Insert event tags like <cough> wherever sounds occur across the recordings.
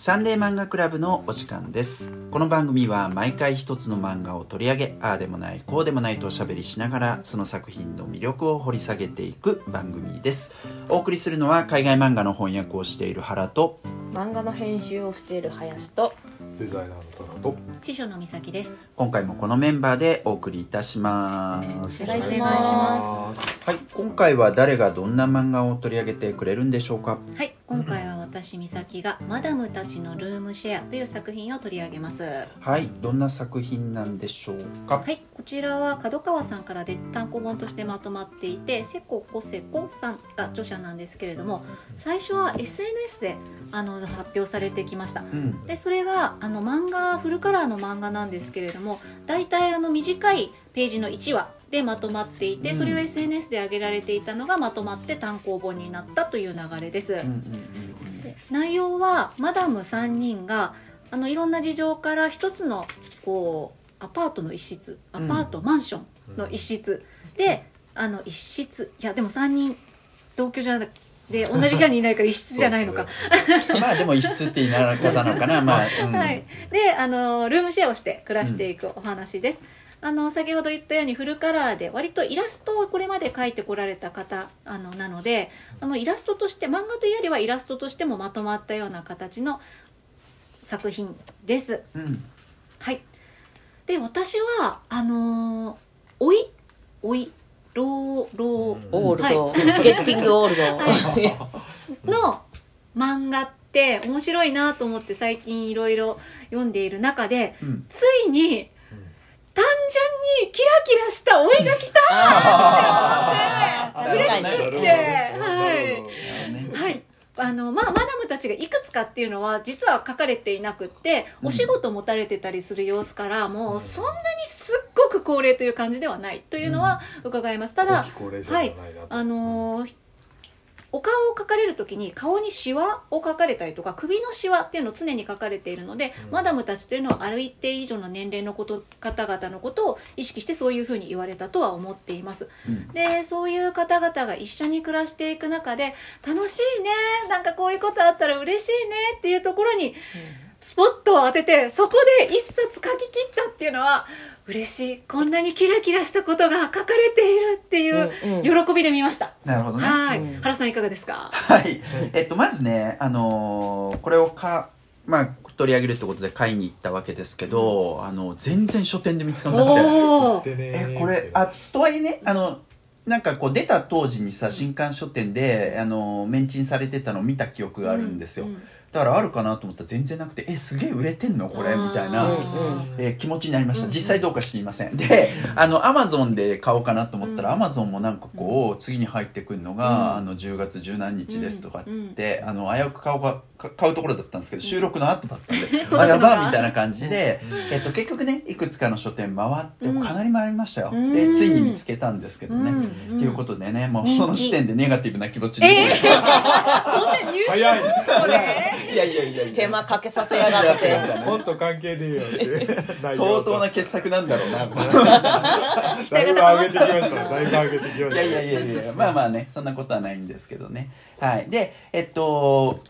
サンデー漫画クラブのお時間です。この番組は毎回一つの漫画を取り上げああでもないこうでもないとおしゃべりしながらその作品の魅力を掘り下げていく番組です。お送りするのは海外漫画の翻訳をしている原と漫画の編集をしている林とデザイナーのトナと師匠の美咲です。今回もこのメンバーでお送りいたします。お願いします。はい今回は誰がどんな漫画を取り上げてくれるんでしょうか？はい、今回は私美咲がマダムたちのルームシェアという作品を取り上げます。ははいどんな作品なんでしょうか？い、こちらは角川さんからで単行本としてまとまっていて、セココセコさんが著者なんですけれども、最初は SNS であの発表されてきました。うんでそれがあの漫画フルカラーの漫画なんですけれども大体あの短いページの1話でまとまっていて、うんそれを SNS で上げられていたのがまとまって単行本になったという流れです。うんうんうんで内容はマダム3人があのいろんな事情から一つのこうアパートの一室アパート、マンションの一室。であの一室いやでも3人同居じゃなくて同じ部屋にいないから一室じゃないのか、うんまあでも一室って言いな方なのかな。まあ、うん。はい、であのルームシェアをして暮らしていくお話です、あの先ほど言ったようにフルカラーで割とイラストをこれまで描いてこられた方あのなのであのイラストとして漫画というよりはイラストとしてもまとまったような形の作品です。うん。はい。で私はあのーおい？おいローローオールド、ゲッティングオールド、の漫画って面白いなと思って最近いろいろ読んでいる中でうん。ついに単純にキラキラした老いが来たあー。嬉し確かに。いって。はい。はい。あのまあ、マダムたちがいくつかっていうのは実は書かれていなくってうん。お仕事持たれてたりする様子からもうそんなにすっごく高齢という感じではないというのは伺います。ただはない。あのーお顔を描かれる時に顔にシワを描かれたりとか首のシワっていうのを常に描かれているので、うん。マダムたちというのはある一定以上の年齢のこと方々のことを意識してそういうふうに言われたとは思っています。うん。でそういう方々が一緒に暮らしていく中で楽しいねなんかこういうことあったら嬉しいねっていうところにスポットを当ててそこで一冊書き切ったっていうのは嬉しい。こんなにキラキラしたことが書かれているっていううんうん。喜びで見ました、なるほどね。はい、うん。原さんいかがですか？はい。えっとまずねあのーこれをかまあ取り上げるってことで買いに行ったわけですけど、あの全然書店で見つからなくて。えこれあとはいえねあのなんかこう出た当時にさ新刊書店であのメンチンされてたのを見た記憶があるんですよ、うんだからあるかなと思ったら全然なくてえすげえ売れてんの？これ？みたいな、うんうんえー気持ちになりました、うん実際どうか知りません。であのアマゾンで買おうかなと思ったら、うん。アマゾンもなんかこう次に入ってくるのが、うん。あの10月十何日ですとかっつって、あの危うく買おうかか買うところだったんですけど収録の後だったんで、<laughs> あやばみたいな感じで、えっと、結局ねいくつかの書店回ってうん。かなり回りましたよ、うん。でついに見つけたんですけどね、うん。っていうことでねもうその時点でネガティブな気持ちに、えー。<laughs> そんな早い。これいやいやいやいや。手間かけさせやがって。本と関係ねえよって相当な傑作なんだろうな。<laughs> だいぶ上げてきました。だいぶ上げてきました。いやいやいやいやまあまあねそんなことはないんですけどね。はい。でえっと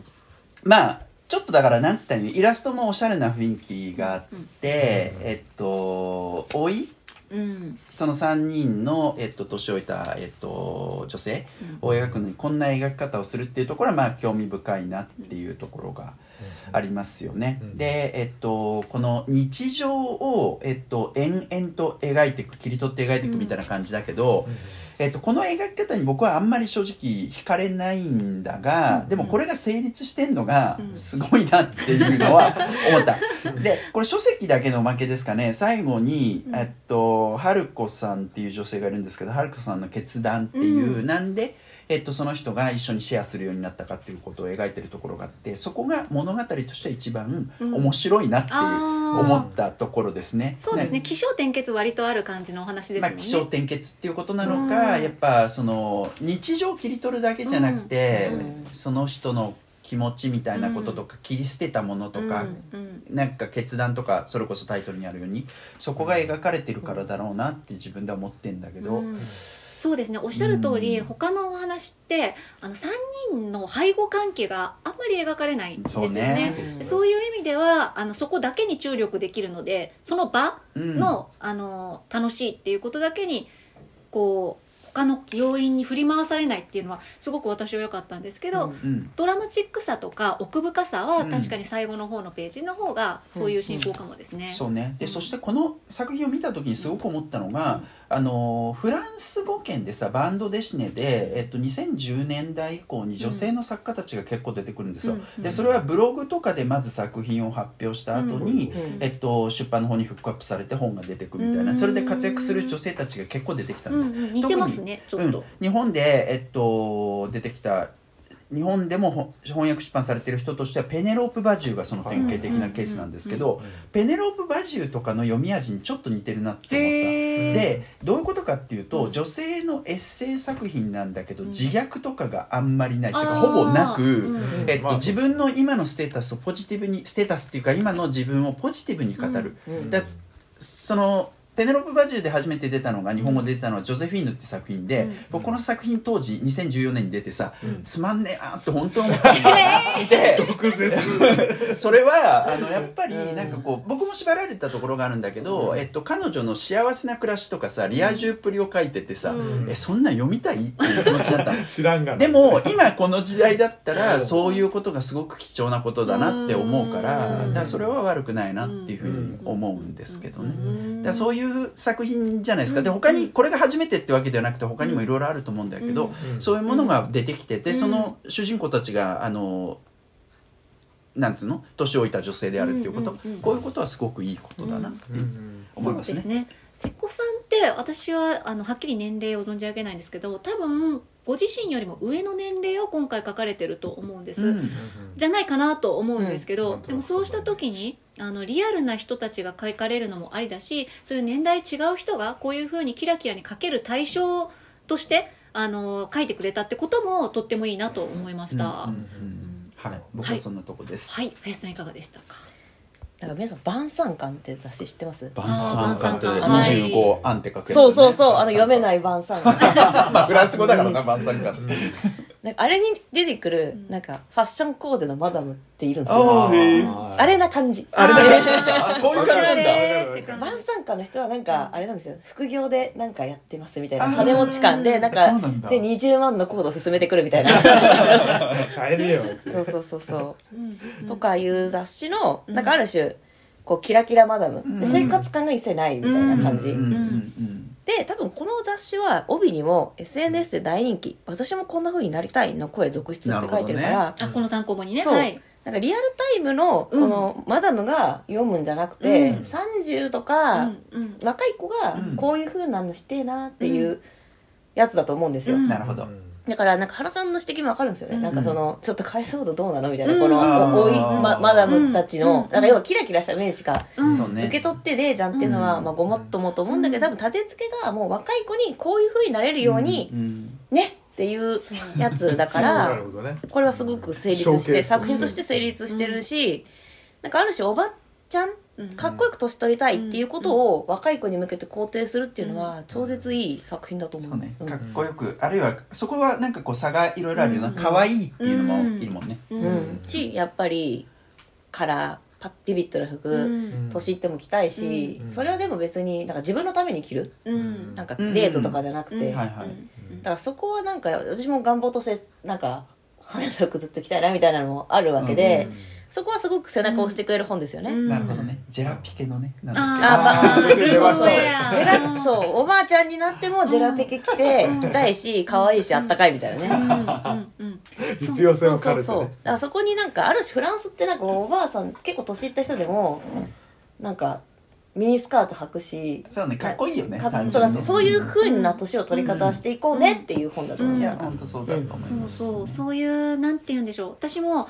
まあちょっとだからなんつったらいいの？イラストもおしゃれな雰囲気があって、えっと老い？うん。その3人の、えっと、年老いた、えっと、女性を描くのにこんな描き方をするっていうところはまあ興味深いなっていうところがありますよね。うん。で、えっと、この日常を、えっと、延々と描いていく切り取って描いていくみたいな感じだけど、えっと、この描き方に僕はあんまり正直惹かれないんだが、うん。でもこれが成立してんのがうん。すごいなっていうのは <laughs> 思った。でこれ書籍だけのおまけですかね。最後に、うん。えっと春子さんっていう女性がいるんですけど春子さんの決断っていう、うん。なんで、えっと、その人が一緒にシェアするようになったかっていうことを描いてるところがあってそこが物語としては一番うん。面白いなっていう、思ったところですね。そうですね。起承転結割とある感じのお話ですまあ、もんね、気象転結っていうことなのか、うん。やっぱその日常を切り取るだけじゃなくて、うん。その人の気持ちみたいなこととか、切り捨てたものとか、うなんか決断とかそれこそタイトルにあるようにそこが描かれてるからだろうなって自分では思ってんだけど、うんそうですね。おっしゃる通り、うん。他のお話ってあの3人の背後関係があんまり描かれないんですよそうね。そういう意味ではあのそこだけに注力できるのでその場うん。の,、あの楽しいっていうことだけにこう他の要因に振り回されないっていうのはすごく私は良かったんですけど、うんうん。ドラマチックさとか奥深さはうん。確かに最後の方のページの方がそういう進行かもですね。そうね。でうん。そしてこの作品を見た時にすごく思ったのが、あのフランス語圏でさバンドデシネで、えっと、2010年代以降に女性の作家たちが結構出てくるんですよ、うんでそれはブログとかでまず作品を発表した後に、うんえっと、出版の方にフックアップされて本が出てくるみたいな、うん。それで活躍する女性たちが結構出てきたんです、うんうん似てますねちょっと。うん、日本で、えっと、出てきた日本でもほ翻訳出版されてる人としてはペネロープ・バジューがその典型的なケースなんですけど、ペネロープ・バジューとかの読み味にちょっと似てるなって思った。でどういうことかっていうと、うん女性のエッセイ作品なんだけど、うん。自虐とかがあんまりない。っていうかほぼなく、うんえっとまあ自分の今のステータスをポジティブにステータスっていうか今の自分をポジティブに語る、うん。だそのペネロペ・バジューで初めて出たのが日本語で出たのは「ジョゼフィーヌ」って作品で、うん。僕この作品当時2014年に出てさ、うん。つまんねえなって本当に思ったんだよ <laughs> で毒舌。<laughs> それはあのやっぱりなんかこう僕も縛られたところがあるんだけど、えっと、彼女の幸せな暮らしとかさリア充っぷりを書いててさ、うん。えそんなん読みたい？っていう気持ちだったの。<laughs> 知らんがな。でも今この時代だったらうん。そういうことがすごく貴重なことだなって思うからうん。だからそれは悪くないなっていうふうに思うんですけどね。だからそういう作品じゃないですか。で他にこれが初めてってわけではなくて他にもいろいろあると思うんだけど、うん。そういうものが出てきてて、うん。その主人公たちがあのなんつうの？年老いた女性であるっていうこと、うんうんうんこういうことはすごくいいことだなってうんうん。思いますね。そうですね。瀬古さんって私はあのはっきり年齢を存じ上げないんですけど多分ご自身よりも上の年齢を今回書かれてると思うんです、うん。じゃないかなと思うんですけど、うん。でもそうした時にあのリアルな人たちが書かれるのもありだしそういう年代違う人がこういうふうにキラキラに書ける対象としてあの書いてくれたってこともとってもいいなと思いました、はい、僕はそんなとこです。はい。林さんいかがでしたか？だから皆さん晩餐館って雑誌知ってます？晩餐館ってあー晩餐二十五アンって書くやつね。そうそうそう。あの読めない晩餐。館 <laughs> まあフランス語だからな晩餐館。なんかあれに出てくるなんかファッションコーデのマダムっているんですあよー。へー。あれな感じ。あれだけあこういう感じ。なんだ。晩餐館の人はなんかあれなんですよ。副業でなんかやってますみたいな。金持ち感でなんかそうなんだ。で20万のコード進めてくるみたいな。帰れよ。ってそうそうそうそう。ん。うとかいう雑誌のなんかある種こうキラキラマダム。うん。で生活感が一切ないみたいな感じ。うん。うん。うんで多分この雑誌は帯にも SNS で大人気。私もこんな風になりたいの声続出って書いてるから。あこの単行本にね。そう。はい。なんかリアルタイムのこのマダムが読むんじゃなくて、うん。30とか、若い子がうん。こういう風なのしてえなっていうやつだと思うんですよ、うん。なるほど。だからなんか原さんの指摘もわかるんですよね、うんなんかそのちょっと解像度どうなのみたいな、うん。このおいまマダムたちの、うん。なんか要はキラキラした面しか。受け取ってねえじゃんっていうのは、うん。まあ、ごもっともと思うんだけど多分立て付けがもう若い子にこういう風になれるように、うん。ねっていうやつだかならこれはすごく成立して作品として成立してるし、なんかある種おばちゃんうんかっこよく年取りたいっていうことを若い子に向けて肯定するっていうのは超絶いい作品だと思そううね。んです。うん。かっこよく。あるいはそこはなんかこう差がいろいろあるよなうん可愛いっていうのもいるもんね。ううん。しやっぱりカラーパッビビッドな服、うん年いっても着たいし、うんそれはでも別になんか自分のために着る。うん。なんかデートとかじゃなくて、うん。だからそこはなんか私も願望としてなんか派手な服ずっと着たいなみたいなのもあるわけで、うんそこはすごく背中を押してくれる本ですよね。うん。なるほどね。ジェラピケのね。なんだっけ。あばあー出ました。ねジェラそうおばあちゃんになってもジェラピケ着て着たいし可愛いしあったかいみたいなね。うんうんうん。<laughs> 実用性を兼ねてそうそうそこになんかある種フランスってなんかおばあさん結構年いった人でもなんかミニスカート履くしそうねかっこいいよね。そうだそういうふうな年を取り方していこうねっていう本だと思いいます、や本当そうだと思いそうます。そうそういうなんて言うんでしょう。私も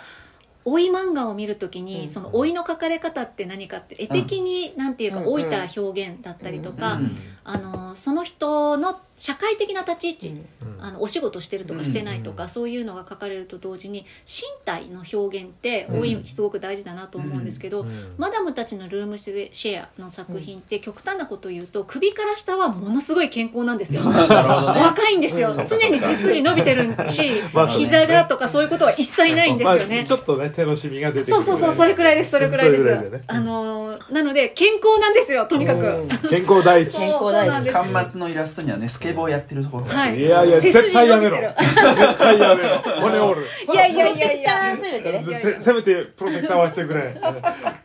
老い漫画を見るときに、うん。その老いの描かれ方って何かって絵的に、なんていうかうん。老いた表現だったりとか、うん。あのその人の社会的な立ち位置、うん。あのお仕事してるとかしてないとか、うん。そういうのが書かれると同時に身体の表現って多い、うんすごく大事だなと思うんですけど、うん。マダムたちのルームシェアの作品って極端なことを言うと首から下はものすごい健康なんですよ。<laughs> 若いんですよ。うん。常に背筋伸びてるし <laughs> 膝がとかそういうことは一切ないんですよね。まあ、ちょっとね手のシミが出てくる。そうそうそうそれくらいですそれくらいです。あのーなので健康なんですよとにかく、うん。健康第一。健康大事そうなんです端末のイラストにはねスケボーやってるところ。がはい。いやいや絶対やめろ。絶対やめろ。骨折る。いやいやいやいや。せめてねせせめてプロテクターはしてくれ。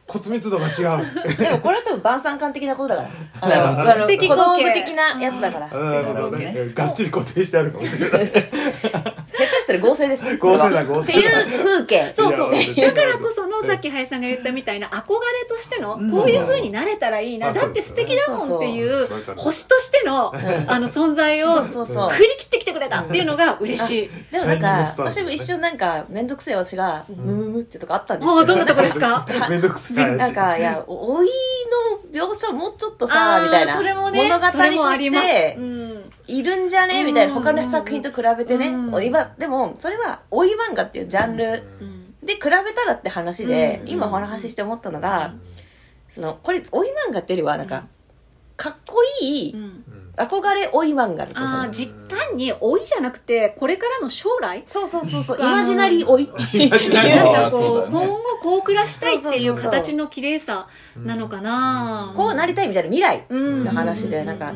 骨密度が違う。でもこれは多分晩餐館的なことだから。あの小道具的なやつだから。なるほどね。ねがっちり固定してあるかもしれない合成だ合成っていう風景。そうそう。だからこそのさっき林さんが言ったみたいな憧れとしてのうん。こういう風になれたらいいな、まあだって素敵だもんっていう星としてのあの存在をそうそうそう。振り切ってきてくれたっていうのが嬉しい。でもなんか私も一瞬なんか面倒くせえ私がムムムってとこあったんですもうけどどんなとこですか？めんどくさい話なんかいやお老いの描写もうちょっとさみたいな。それもね物語とそれもあります。してうんいるんじゃね？みたいなうん他の作品と比べてね。うん。今でもそれは老い漫画っていうジャンル。うん。で比べたらって話でうん。今お話しして思ったのがそのこれ老い漫画っていうよりはなんかかっこいい憧れ老い漫画だとああ思う。実単に老いじゃなくてこれからの将来？そうそうそうそう。イマジナリー老い。<laughs> なんかこう今後こう暮らしたいっていう形の綺麗さなのかな。こうなりたいみたいな未来。うん。の話でなんか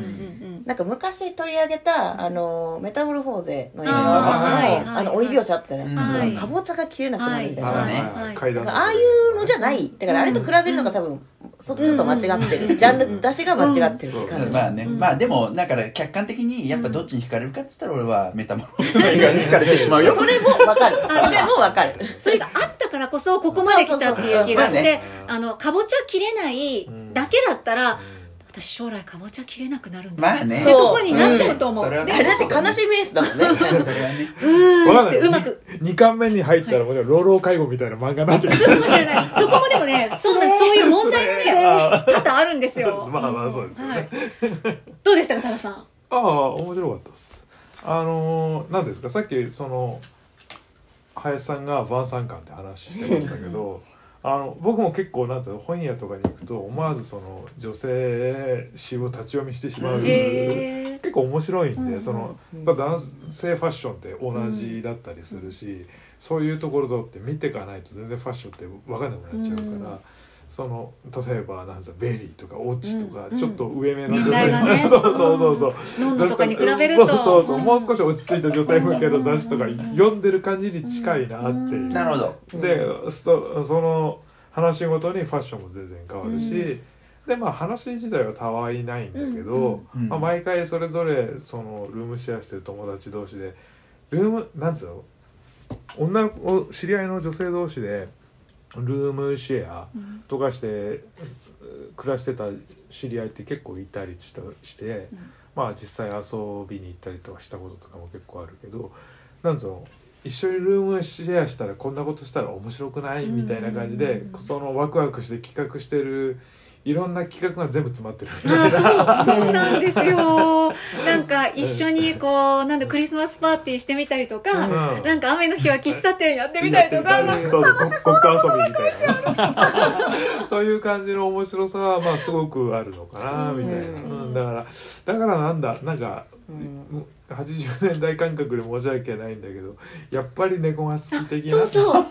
なんか昔取り上げたあのメタモルフォーゼの映画。のあの老い描写あったじゃないですか、はい。そのかぼちゃが切れなくなるみたいな、はい。ああいうのじゃない。だからあれと比べるのが多分そちょっと間違ってる、ジャンル出しが間違ってるって感じ、まあね、うん。まあでもだから客観的にやっぱどっちに惹かれるかっつったら俺はメタモルフォーゼの映画に惹かれてしまうよ。それもわかる。それもわかるそれがあったからこそここまで来たっていう気がしてあのかぼちゃ切れないだけだったらう私将来かぼちゃ切れなくなるんだまあね。ってとこになっちゃうと思う、うん。あれだって悲しいメースだもんね。それはね。うーん。ってわかんない。うまく。2巻目に入ったらもう老老介護みたいな漫画になってくる。そうかもしれない。そこもでもねそうそういう問題もねそれあ多々あるんですよ。<laughs> まあまあそうですよね。はい。どうでしたか多田さん。ああ面白かったです。あのー、何ですか？さっきその林さんが晩餐館って話してましたけどあの僕も結構なんつうの本屋とかに行くと思わずその女性詩を立ち読みしてしまう、へ結構面白いんで、その男性ファッションって同じだったりするし、そういうところとって見ていかないと全然ファッションって分かんなくなっちゃうから。うんその例えばなんつうの VERY とか Oggi とか、うんちょっと上目の年女性ね <laughs> そうそうそうそう。 non-no とかに比べると。そうそうそう、ん。もう少し落ち着いた女性向けの雑誌とか読んでる感じに近いなっていう、なるほど。でそその話ごとにファッションも全然変わるし、うん。でまあ話自体はたわいないんだけど、うん。まあ、毎回それぞれそのルームシェアしてる友達同士でルームなんつうの？女の子知り合いの女性同士でルームシェアうん。とかして暮らしてた知り合いって結構いたりしたして、うん。まあ実際遊びに行ったりとかしたこととかも結構あるけどなんつうの？一緒にルームシェアしたらこんなことしたら面白くない？みたいな感じでうん。そのワクワクして企画してるいろんな企画が全部詰まってる。あそうそうなんですよ。なんか一緒にこうなんだクリスマスパーティーしてみたりとか、うん。なんか雨の日は喫茶店やってみたりとか、やってみたりそうそう。ごごっこ遊びみたいなそういう感じの面白さはまあすごくあるのかなみたいな、うん。うん。だからだからなんだなんか、うん。80年代感覚で申し訳ないんだけどやっぱり猫が好き的な。そうそう。そう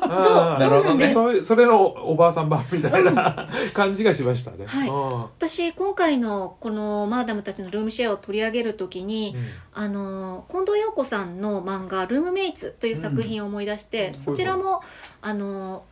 そうそそれのおばあさん版みたいな。<laughs> 感じがしましたね。はい。うん。私今回のこのマーダムたちのルームシェアを取り上げるときに、あの近藤陽子さんの漫画「ルームメイツ」という作品を思い出して、ん。そちらもあの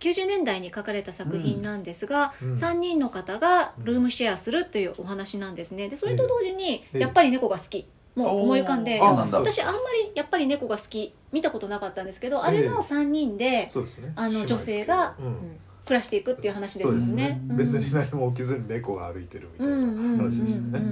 90年代に書かれた作品なんですが、うん。3人の方がルームシェアするというお話なんですね。でそれと同時にええ。やっぱり猫が好き。もう思い浮かんで私あんまりやっぱり猫が好き見たことなかったんですけどあれも3人であの女性がうん。暮らしていくっていう話ですね。別に何も起きずに猫が歩いてるみたいな話でしたね。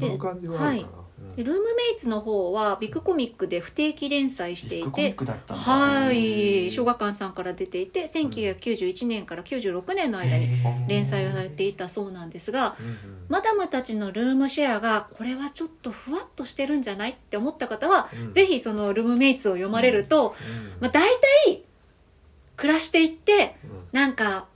その感じはあるかな。うんでルームメイツの方はビッグコミックで不定期連載していてはい。小学館さんから出ていて1991年から96年の間に連載をされていたそうなんですがうんうん。マダムたちのルームシェアがこれはちょっとふわっとしてるんじゃないって思った方は、うん。ぜひそのルームメイツを読まれると、うん。まあ、大体暮らしていってなんか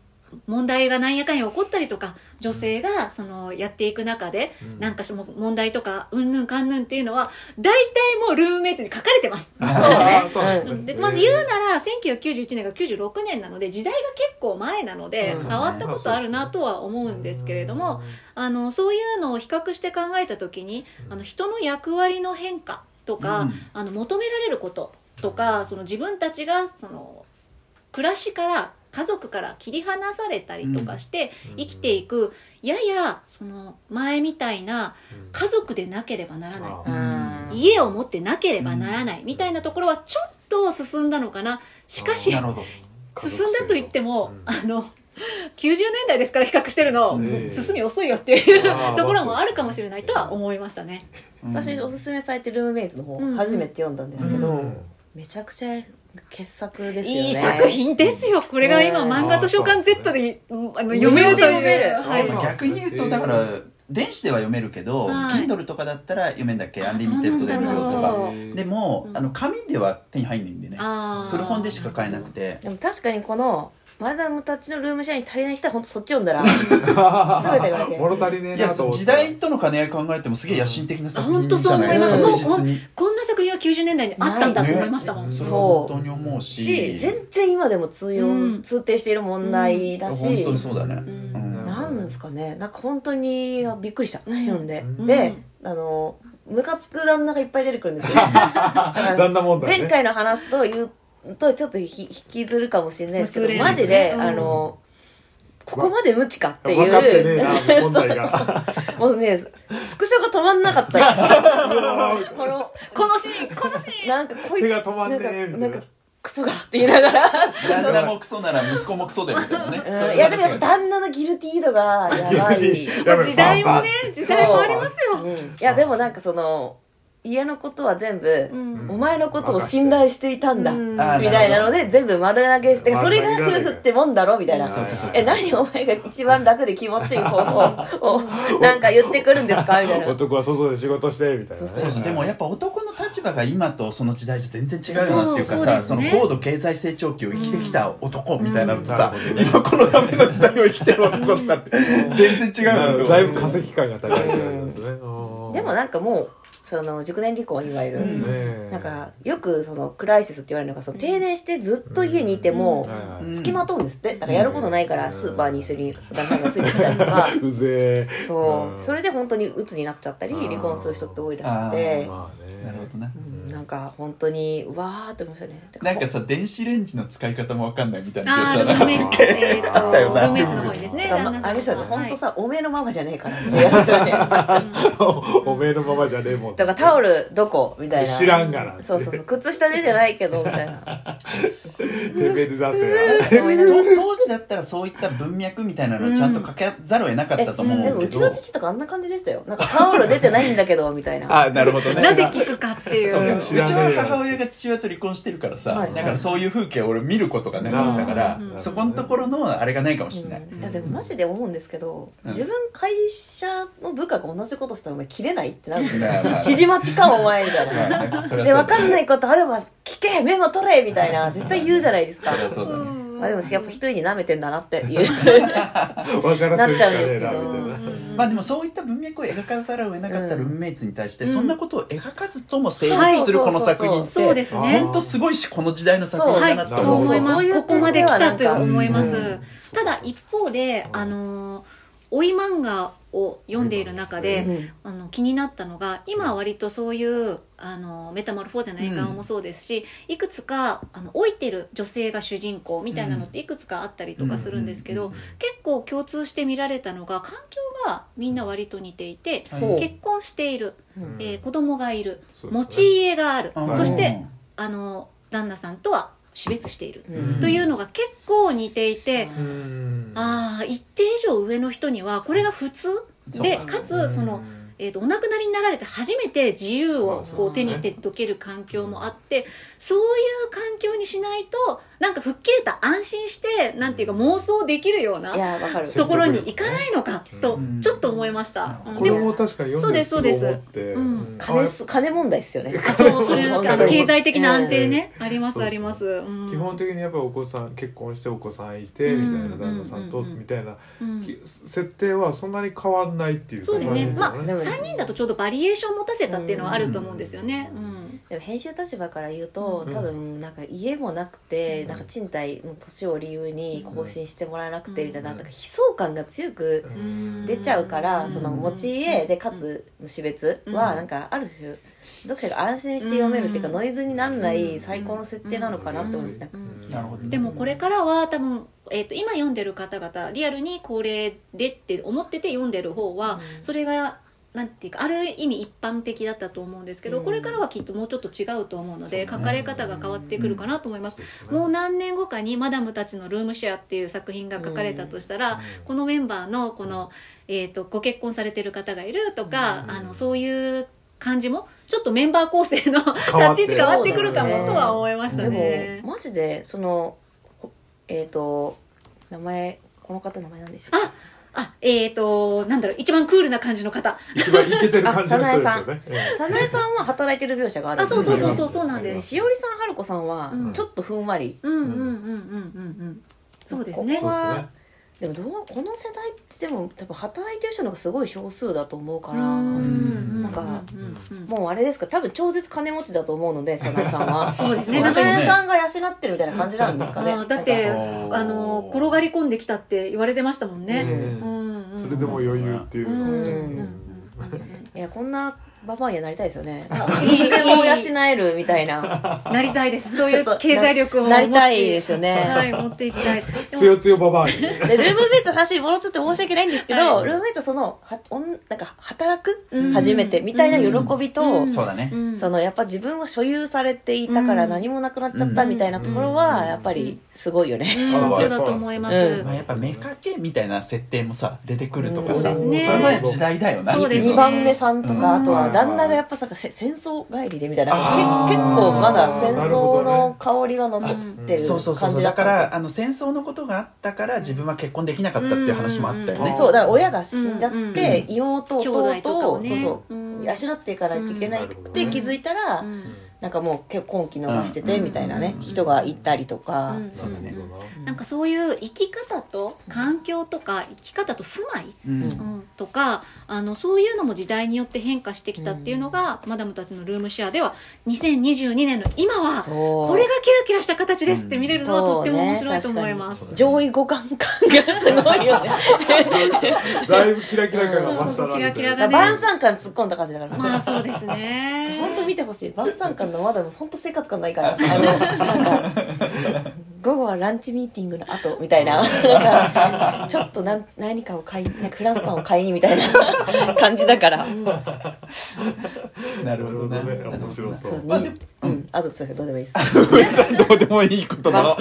問題がなんやかんや起こったりとか女性がそのやっていく中でうん。なんか問題とかうんぬんかんぬんっていうのは大体もうルームメイツに書かれてます。あそうね。ーそうですね。でまず言うなら1991年が96年なので時代が結構前なのでうん。変わったことあるなとは思うんですけれどもあのそういうのを比較して考えた時にあの人の役割の変化とか、うん。あの求められることとかその自分たちがその暮らしから家族から切り離されたりとかして生きていく、ややその前みたいな家族でなければならない。あうん。家を持ってなければならない。みたいなところはちょっと進んだのかな。しかし進んだと言っても、うん。あの90年代ですから比較してるの、うん進み遅いよっていうところもあるかもしれないとは思いましたね。私おすすめされてるルームメイツの方うん。初めて読んだんですけど、うん。めちゃくちゃ傑作ですよね。いい作品ですよ。これが今、ね。漫画図書館 Z でうんあの読めるという。無料で読める。はい。逆に言うとだから電子では読めるけど、はい。Kindle とかだったら読めんだっけ？ Unlimited で無料とかでも、うん。あの紙では手に入んないんでね。古本でしか買えなくて。でも確かにこのマダムたちのルームシェアに足りない人は本当そっち読んだら <laughs> 全てが分けやすいや時代との兼ね合い考えてもすげえ野心的な作品あ本当そうじゃない思います。確実に。こんな作品は90年代にあったんだと思いましたもん。ね。そう。は本当に思うし。し全然今でも通用、うん。通底している問題だし、本当にそうだね、ん。うん。なんですかね。なんか本当にびっくりした、うん。読んで、うん。であのムカつく旦那がいっぱい出てくるんですよ。<laughs> 旦那問題ね。前回の話と言うとちょっとひ引きずるかもしれないですけどマジで、うん。あのここまで無知かっていう。分かってねえな <laughs> 問題が。もうねスクショが止まんなかった <laughs> このこのシーン、このシーン。なんかこいつ手が止まんねえみたいななんかなんかクソがって言いながら。旦那もクソなら息子もクソでみたいなね、いやでもやっ話がぱ旦那のギルティー度がやばい。やばい。時代もね、時代もありますよ。うん。いやでもなんかその家のことは全部、うん。お前のことを信頼していたんだ、みたいなので全部丸投げしてそれが夫婦ってもんだろみたいな。え何お前が一番楽で気持ちいい方法を <laughs> <laughs> なんか言ってくるんですか？みたいな。男は外で仕事してみたいな。ねそう。そうそう。でもやっぱ男の立場が今とその時代じゃ全然違うよなっていうかそう。さそうですね。その高度経済成長期を生きてきた男みたいなのとさ、うん。今この画面の時代を生きてる男とかって全然違うなだいぶ化石感が高いですね。うん。でもなんかもうその熟年離婚いわゆる、うん。なんかよくそのクライシスって言われるのがその定年してずっと家にいても、付きまとうんですって。だからやることないからスーパーに一緒に旦那がついてきたりとか。<laughs> うぜえ。そう、うん。それで本当に鬱になっちゃったりうん離婚する人って多いらしくて、まあね。なるほどな。うん、なんか本当にうわーって思いましたね。なんかさ電子レンジの使い方もわかんないみたいな描写な。ームメイツ、えあったよな。ルメイツの方にですね。あれですよねはい。本当さ、おめえのママじゃねえからってやつですよね <laughs> おめえのままじゃねえもんだからタオルどこみたいな。知らんがなそうそうそう。靴下出てないけどみたいな。てめえで出せ当時だったらそういった文脈みたいなのをちゃんと書けざるを得なかったと思うけど、でもうちの父とかあんな感じでしたよ。なんかタオル出てないんだけどみたいな。あなるほどね。なぜ聞くかってい。うちは母親が父親と離婚してるからさ、はいだからそういう風景を俺見ることがなかったから、うん。そこのところのあれがないかもしれない、うん。いやでもマジで思うんですけど、うん。自分会社の部下が同じことしたらお前切れないってなるんですよまあまあ。指示待ちかお前みたいな。で分かんないことあれば聞けメモ取れみたいな絶対言うじゃないですか。そそうだね、まあでもやっぱ一人に舐めてんだなっていう。<laughs> 分からせるしかねえなみたいなまあでもそういった文脈を描かざるを得なかったルームメイツに対して、うんそんなことを描かずとも成はい。立するこの作品ってそうですね。本当すごいしこの時代の作品はい、だなとそう思います。そういうここまで来たと思います。うん。ただ一方で、あのー、追い漫画を読んでいる中で、うん。あの気になったのが今は割とそういうあのメタモルフォーゼの映画もそうですし、いくつかあの老いてる女性が主人公みたいなのっていくつかあったりとかするんですけど、うん結構共通して見られたのが環境がみんな割と似ていて、結婚している、うん。えー子供がいる、持ち家がある、うんそしてあの旦那さんとは死別している、うん。というのが結構似ていて、うん。ああ一定以上上の人にはこれが普通でか。つその、えー、とお亡くなりになられて初めて自由まをこう手に手届ける環境もあってそういう環境にしないとなんか吹っ切れた安心してなんていうか妄想できるようなところに行かないのかとうん。ちょっと思いました。うん。これもも確かに読んでそうです金す金問題ですよね。あそうそれあの経済的な安定ね、ありますあります、うん。基本的にやっぱりお子さん結婚してお子さんいてみたいな旦那さんとみたいな設定はそんなに変わんないっていうそうですね。まあ3人だとちょうどバリエーションを持たせたっていうのはあると思うんですよね、うん。でも編集立場から言うと、うん。多分なんか家もなくて、うん。なんか賃貸の土地を理由に更新してもらえなくてうん。みたいな,、なんか悲壮感が強くうん。出ちゃうから、うん。その持ち家でかつ死別はうん。なんかある種読者が安心して読めるっていうか、うん。ノイズにならない最高の設定なのかなって思うんです、なん。かうん。なるほど。ねでもこれからは多分、えー、と今読んでる方々リアルに高齢でって思ってて読んでる方は、うん。それがなんていうかある意味一般的だったと思うんですけど、うん。これからはきっともうちょっと違うと思うので書かれ方が変わってくるかなと思います、そうですね。もう何年後かに「マダムたちのルームシェア」っていう作品が書かれたとしたら、うん。このメンバーのこの、えー、とご結婚されてる方がいるとか、うん。あのそういう感じもちょっとメンバー構成の <laughs> 立ち位置変わってくるかもとは思いましたでね。もマジでそのこえっ、と名前この方名前なんでしたっけ？ああえっ、となんだろう一番クールな感じの方。一番イケてる感じの人ですよね。え早苗さんは働いてる描写があるあんですよ。そうそうそうそうそうなんでですしおりさん春子さんはうん。ちょっとふんわり、うんうんうんうんうんうん。そうですね。ここはそうでもどうこの世代ってでも多分働いてる人の方がすごい少数だと思うから、うん。なんかうんうんもうあれですか多分超絶金持ちだと思うので <laughs> 早苗さんは。そうですね。早なんか苗さんが養ってるみたいな感じなんですかねだってあの転がり込んできたって言われてましたもんね。うんうんうん。それでも余裕っていうのはね。うんうんうん。いやこんなババアにはなりたいですよね。<laughs> いつでも養えるみたいな。<laughs> なりたいです。そういう経済力をなりたいですよね、はい、持っていきたい。つよつよババアに。<laughs> でルームメイツの話に戻っちゃって申し訳ないんですけど、はい。ルームメイツはそのはおんなんか働く、うん初めてみたいな喜びと、うん。そうだね。うん。そのやっぱ自分は所有されていたからうん。何もなくなっちゃったみたいなところうん。はやっぱりすごいよね、そうだと思います。うん。まあ、やっぱ妾みたいな設定もさ出てくるとかうんさ、そうですね。それは時代だよな。そうですね。2番目さんとか、うん。あとは旦那がやっぱさせ戦争帰りでみたいな結構まだ戦争の香りが残ってるそうそうそう感そう。だからあの戦争のことがあったから自分は結婚できなかったっていう話もあったよね、うん。そうだから親が死んじゃって、うん妹兄弟をね。をそうそううん。養っていかないといけなくて、うん。気づいたら、うんなんかもう結婚期逃しててうん。みたいなね、うん。人がいたりとか、うん。そうだね。なんかそういう生き方と環境とか生き方と住まい、とかあのそういうのも時代によって変化してきたっていうのが、マダムたちのルームシェアでは2022年の今はこれがキラキラした形ですって見れるのはとっても面白いと思います。上位互換感がすごいよね。<laughs> だいぶキラキラ感が増したなそうそうキラキラがね。晩餐感突っ込んだ感じだから、まあそうですね。<laughs> 本当見てほしい。晩餐館のまだ本当生活感ないから。あのなんか午後はランチミーティングの後みたいな。なんかちょっと何何かを買いなんかフランスパンを買いにみたいな。感じだから。なるほどね。面白そう。そうまあうん。あとすいませんどうでもいいです。<laughs> 上さんどうでもいいことの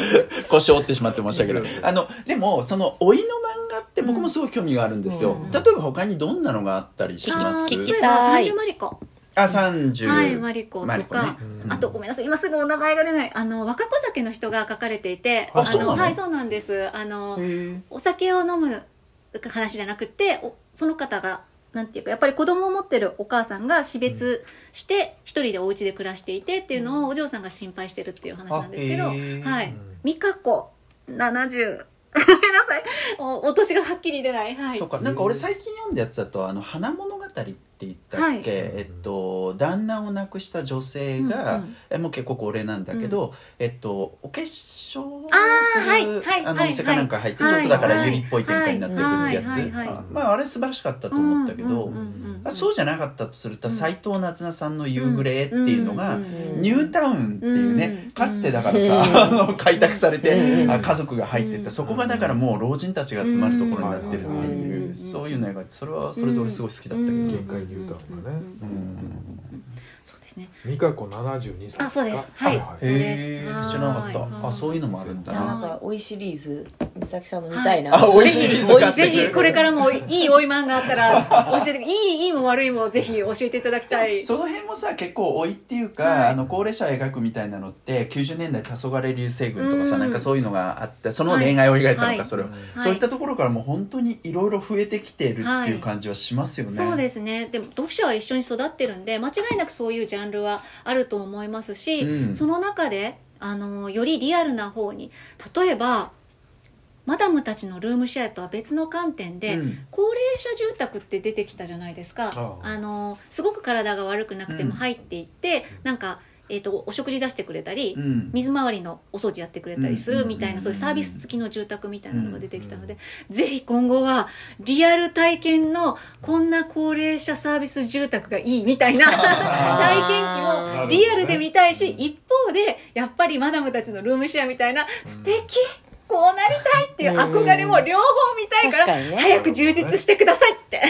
腰を折ってしまってましたけどあのでもその老いの漫画って僕もすごい興味があるんですよ、うん。例えば他にどんなのがあったりします？聞き例えばたい。三十マリコ、あ30はいマリコとか、マリコね。うん。あとごめんなさい。今すぐお名前が出ない。あの若子酒の人が書かれていてあそうなの？のはいそうなんです。あの、うんお酒を飲む話じゃなくておその方がなんていうかやっぱり子供を持ってるお母さんが死別して一人でお家で暮らしていてっていうのをお嬢さんが心配してるっていう話なんですけど、あへー。はい。うん。美香子70ごめんなさい。おお年がはっきり出ない。はい。そうか。なんか俺最近読んだやつだと「あの花物語」って言ったっけ、はい。えっと旦那を亡くした女性が、うんうん。えもう結構高齢なんだけど、えっとお化粧をすはいるはいはいあの店かなんか入って、はいちょっとだからはい。ユリっぽい展開になってくるやつ、はいはいはいあまああれ素晴らしかったと思ったけど、うんうんうんうんあそうじゃなかったとするとうん。斎、藤夏菜さんの「夕暮れ」っていうのが、んんんニュータウンっていうね、うんかつてだからさ、うんあの開拓されて、うんあ家族が入ってった、うんそこがだからもう老人たちが集まるところになってるっていう、うんそういうのがそれはそれで俺すごい好きだったけど、うん限界ニュータウンがねですね。美香子72歳ですか？あそうです。はいはい。そうです。知らなかった、はい。あそういうのもあるんだ。ななんか「おいシリーズ美咲さんの見たいな、あおいしいリズ買ってぜひこれからもいいおいまんがあったら教えていいいいも悪いもぜひ教えていただきたい。<laughs> その辺もさ結構老いっていうか、はい。あの高齢者を描くみたいなのって90年代黄昏流星群とかさ、うん。なんかそういうのがあってその恋愛を描いたのか、はいそれを、はい。そういったところからもう本当にいろいろ増えてきてるっていう感じはしますよね、そうですね。でも読者は一緒に育ってるんで間違いなくそういうジャンルはあると思いますし、うん。その中であのよりリアルな方に例えばマダムたちのルームシェアとは別の観点で、うん。高齢者住宅って出てきたじゃないですか。あ。のすごく体が悪くなくてうん。も入っていって、なんか、えー、とお食事出してくれたり、うん。水回りのお掃除やってくれたりするみたいな、うんそういうサービス付きの住宅みたいなのが出てきたので、ぜひ今後はリアル体験のこんな高齢者サービス住宅がいいみたいな <laughs> 体験記もリアルで見たいし、一方でやっぱりマダムたちのルームシェアみたいな素敵こうなりたいっていう憧れも両方見たいから、早く充実してくださいって。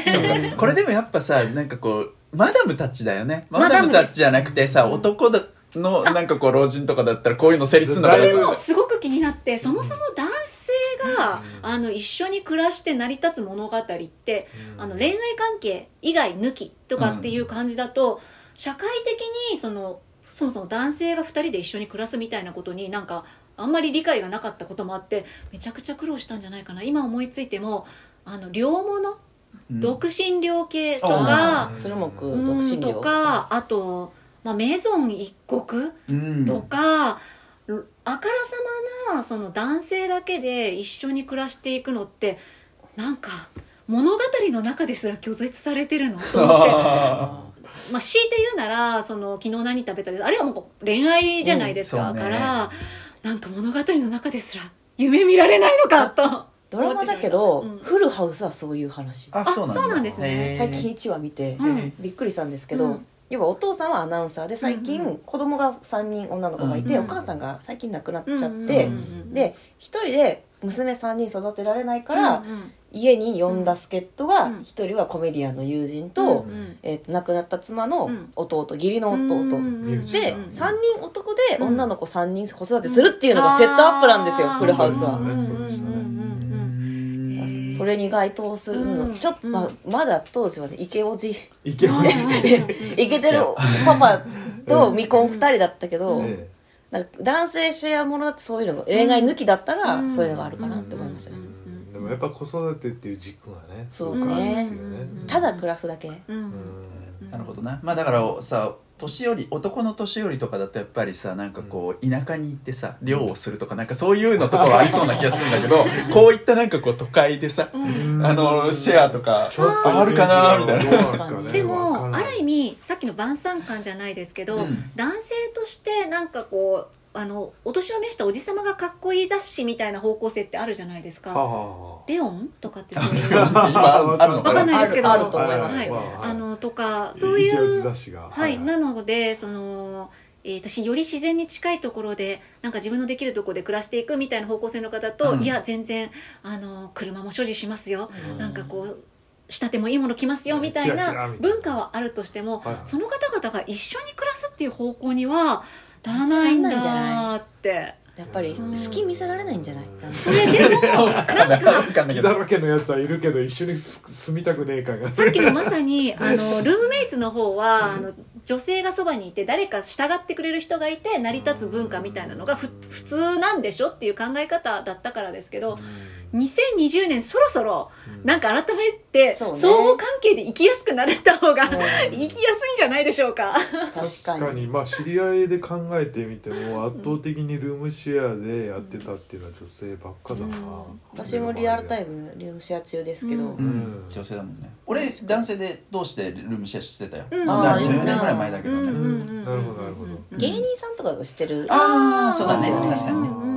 これでもやっぱさなんかこうマダムたちだよね。ママダムたちじゃなくてさ男だのなんかこう老人とかだったらこういうの成立するのかだそれもすごく気になってそもそも男性が、あの一緒に暮らして成り立つ物語って、あの恋愛関係以外抜きとかっていう感じだと、社会的にそのそもそも男性が2人で一緒に暮らすみたいなことになんかあんまり理解がなかったこともあってめちゃくちゃ苦労したんじゃないかな。今思いついてもあの両物、うん独身寮系とあかー。鶴木うん独身寮とかあと、まあ、メゾン一国うん。とか、あからさまなその男性だけで一緒に暮らしていくのってなんか物語の中ですら拒絶されてるのと思って。あ <laughs> まあ、強いて言うならその昨日何食べたです。あれはもう恋愛じゃないですか、うん。ね。からなんか物語の中ですら夢見られないのかとドラマだけど、うん。フルハウスはそういう話。あそうなんだ。そうなんですね。へー。最近1話見て、うん。びっくりしたんですけど、うん。要はお父さんはアナウンサーで最近、うんうん子供が3人女の子がいて、うんお母さんが最近亡くなっちゃって、うんうんうんうん。で1人で娘3人育てられないから、うんうん家に呼んだ助っ人がうん。1人はコメディアンの友人と,、うんうんえーと亡くなった妻のうん。弟義理の弟、うんでうん3人男で女の子3人子育てするっていうのがセットアップなんですよ、あー。フルハウスは。そうんうんうんうんそれに該当するの、うん。ちょっと、まあ、まだ当時はねイケオジ。いけまイケてるパパと未婚2人だったけど、えなんか男性シェアものだってそういうのが恋愛抜きだったらうん。そういうのがあるかなって思いましたね、でもやっぱ子育てっていう軸がねそうすごくあるってね。ただ暮らすだけ。うん。うん。なるほどな。まあだからさ年寄り男の年寄りとかだとやっぱりさなんかこう田舎に行ってさ漁をするとかなんかそういうのとかはありそうな気がするんだけど <laughs> こういったなんかこう都会でさうん。あのシェアとかちょっとあるかなみたいな。ねでもある意味さっきの晩餐館じゃないですけど、うん。男性としてなんかこうあのお年を召したおじさまがかっこいい雑誌みたいな方向性ってあるじゃないですか。はレオンとかって。そういう今あるのかわかんないなですけど。あると思います。はい。あのとかあそういう雑誌がはい、なのでその、えー私より自然に近いところでなんか自分のできるところで暮らしていくみたいな方向性の方と、うん。いや全然あの車も所持しますよ、うん。なんかこう仕立てもいいもの着ますよみたいな文化はあるとしても、その方々が一緒に暮らすっていう方向にはならないんだ。ならないんじゃないなって。やっぱり好き見せられないんじゃない、うん。それでもなんないけど好きだらけのやつはいるけど一緒にす住みたくねえ感がさっきのまさにあのルームメイツの方はあの女性がそばにいて誰か従ってくれる人がいて成り立つ文化みたいなのがふ普通なんでしょっていう考え方だったからですけど2020年そろそろなんか改めてそうね。相互関係で生きやすくなれた方がうん。生きやすいんじゃないでしょうか。確かに。まあ知り合いで考えてみても圧倒的にルームシェアでやってたっていうのは女性ばっかだな、うん。私もリアルタイムルームシェア中ですけど、うん。うん。女性だもんね。俺男性でどうしてルームシェアしてたよ。うん。だからあー。10年ぐらい前だけどね。うんうんうんうんなるほどなるほど。うん。芸人さんとかが知ってる。ああそうだね。確かにね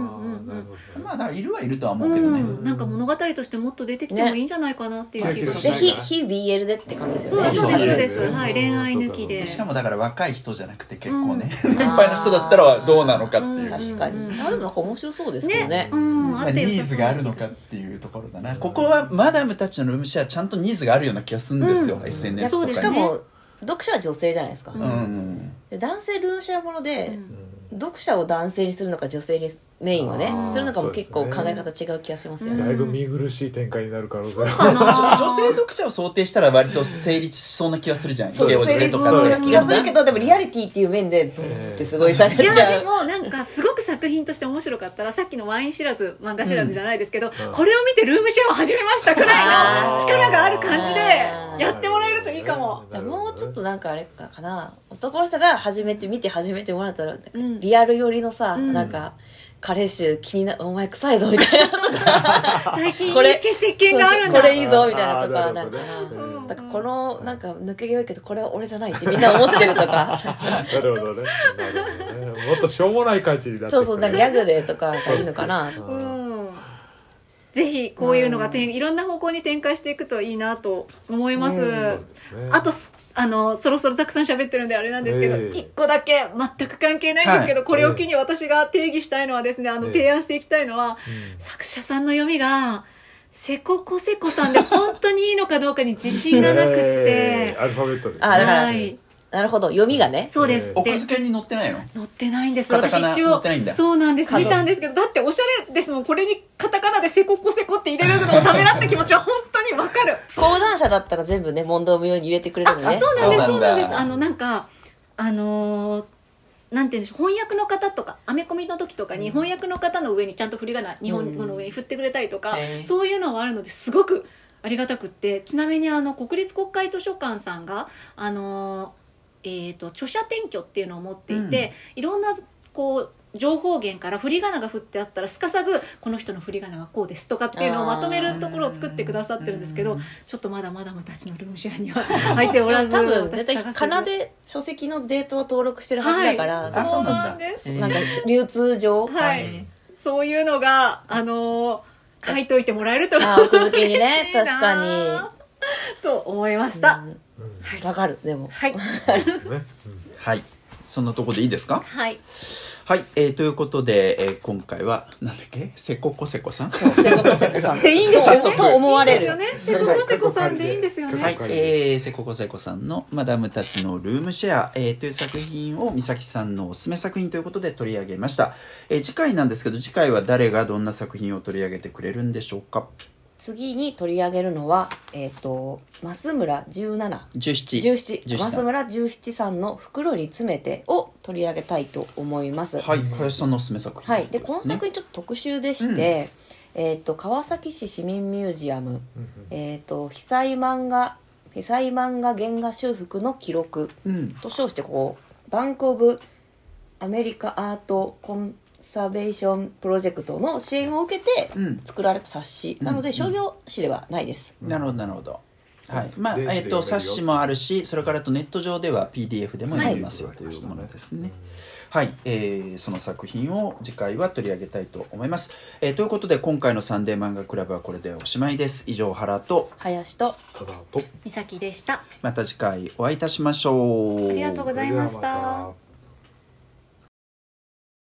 まあだからいるはいるとは思うけどね。うん。なんか物語としてもっと出てきてもいいんじゃないかなっていう気がしでます。キ非非 BL でって感じですよね。そうですそうです。うんはい恋愛抜きで。でしかもだから若い人じゃなくて結構ね、うん。年配の人だったらどうなのかっていう、うん。確かに、うん。あでもなんか面白そうですけどね。うん。まあ、ニーズがあるのかっていうところだな。ここはマダムたちのルームシェアちゃんとニーズがあるような気がするんですよ、SNS とかにそうですね。しかも読者は女性じゃないですか、うんうんうん。で男性ルームシェアもので、うん。読者を男性にするのか女性にメインをねするのかも結構考え方違う気がしますよね、だいぶ見苦しい展開になる可能性がかな女性読者を想定したら割と成立しそうな気がするじゃん。そう成立しそうな気がするけどでもリアリティっていう面でブーってすごいされいやちゃう。でもなんかすごく作品として面白かったらさっきのワイン知らず漫画知らずじゃないですけど、ん。これを見てルームシェアを始めましたくらいあの力がある感じでやってもらえるといいかも。じゃあもうちょっとなんかあれかかな。男の人が初めて見て初めてもらったらうん。リアル寄りのさ、うん。なんか彼氏気になお前臭いぞみたいなとか。<laughs> 最近これ石鹸があるんだ。これいいぞみたいなとかなんかだからこのなんか抜け毛多いけどこれは俺じゃないってみんな思ってるとか。<laughs> なるほどね。なるほどね。もっとしょうもない感じになってそうそうなんかギャグでとかがいいのかな。ね。うん。ぜひこういうのがてん。いろんな方向に展開していくといいなと思います。うん。そうですね。あとすあのそろそろたくさん喋ってるんであれなんですけど、ええ。一個だけ全く関係ないんですけど、はいこれを機に私が定義したいのはですねあの、ええ提案していきたいのはうん。作者さんの読みがせここせこさんで本当にいいのかどうかに自信がなくって、<laughs> えーアルファベットですね。はいなるほど。読みがね。そうです、奥付けに載ってないの？載ってないんです。カタカナ私一応載ってないんだ。そうなんです。角見たんですけどだっておしゃれですもん。これにカタカナでせここせこって入れるのをためらった気持ちは本当にわかる。<laughs> 講談社だったら全部ね問答無用に入れてくれるのね。そうなんです。そううなんですあのなんかあのーなんて言うんでしょう。翻訳の方とかアメコミの時とかに翻訳の方の上にちゃんと振り仮名日本語の上に振ってくれたりとか、へー。そういうのはあるのですごくありがたくって。ちなみにあの国立国会図書館さんがあのーえー、と著者転居っていうのを持っていて、いろんなこう情報源から振り仮名が振ってあったらすかさずこの人の振り仮名はこうですとかっていうのをまとめるところを作ってくださってるんですけどうん。ちょっとまだまだたちのルームシェアには <laughs> 入っておらず多分絶対かなで書籍のデータを登録してるはずだから、はいあそうなんです。えーなんか流通上、はい。そういうのがあのー書いといてもらえるとあ奥付けにね。確かに。と思いました、うんうんわかる。でも。はい。はい。そんなとこでいいですか？はい。はい、えー、ということで、えー今回はなんだっけ？せここせこさん？そうせここせこさん。で <laughs> いいんですよね。と思われる。いいんですよね。せここせこさんでいいんですよね。はい。えー、せここせこさんの「マダムたちのルームシェア」えーという作品を美咲さんのおすすめ作品ということで取り上げました、えー次回なんですけど次回は誰がどんな作品を取り上げてくれるんでしょうか？次に取り上げるのはえっ、と増村17 17 17 17増村17さんの「袋に詰めて」を取り上げたいと思います。はい林さんのおすすめ作品はい、でこの作品ちょっと特集でして、えー、と川崎市市民ミュージアム、うんうん。えー、と被災漫画被災漫画原画修復の記録うん。と称してこうバンク・オブ・アメリカ・アート・コンサベーション・プロジェクトの支援を受けてうん。作られた冊子。なのでうん。商業誌ではないです、なるほどなるほど。はい。まあ電子でえっ、と読めるよ。冊子もあるしそれからあとネット上では PDF でも読めますよ、はいというものですね、はい、えーその作品を次回は取り上げたいと思います、えーということで今回のサンデー漫画クラブはこれでおしまいです。以上原と林とただと美咲でした。また次回お会いいたしましょう。ありがとうございました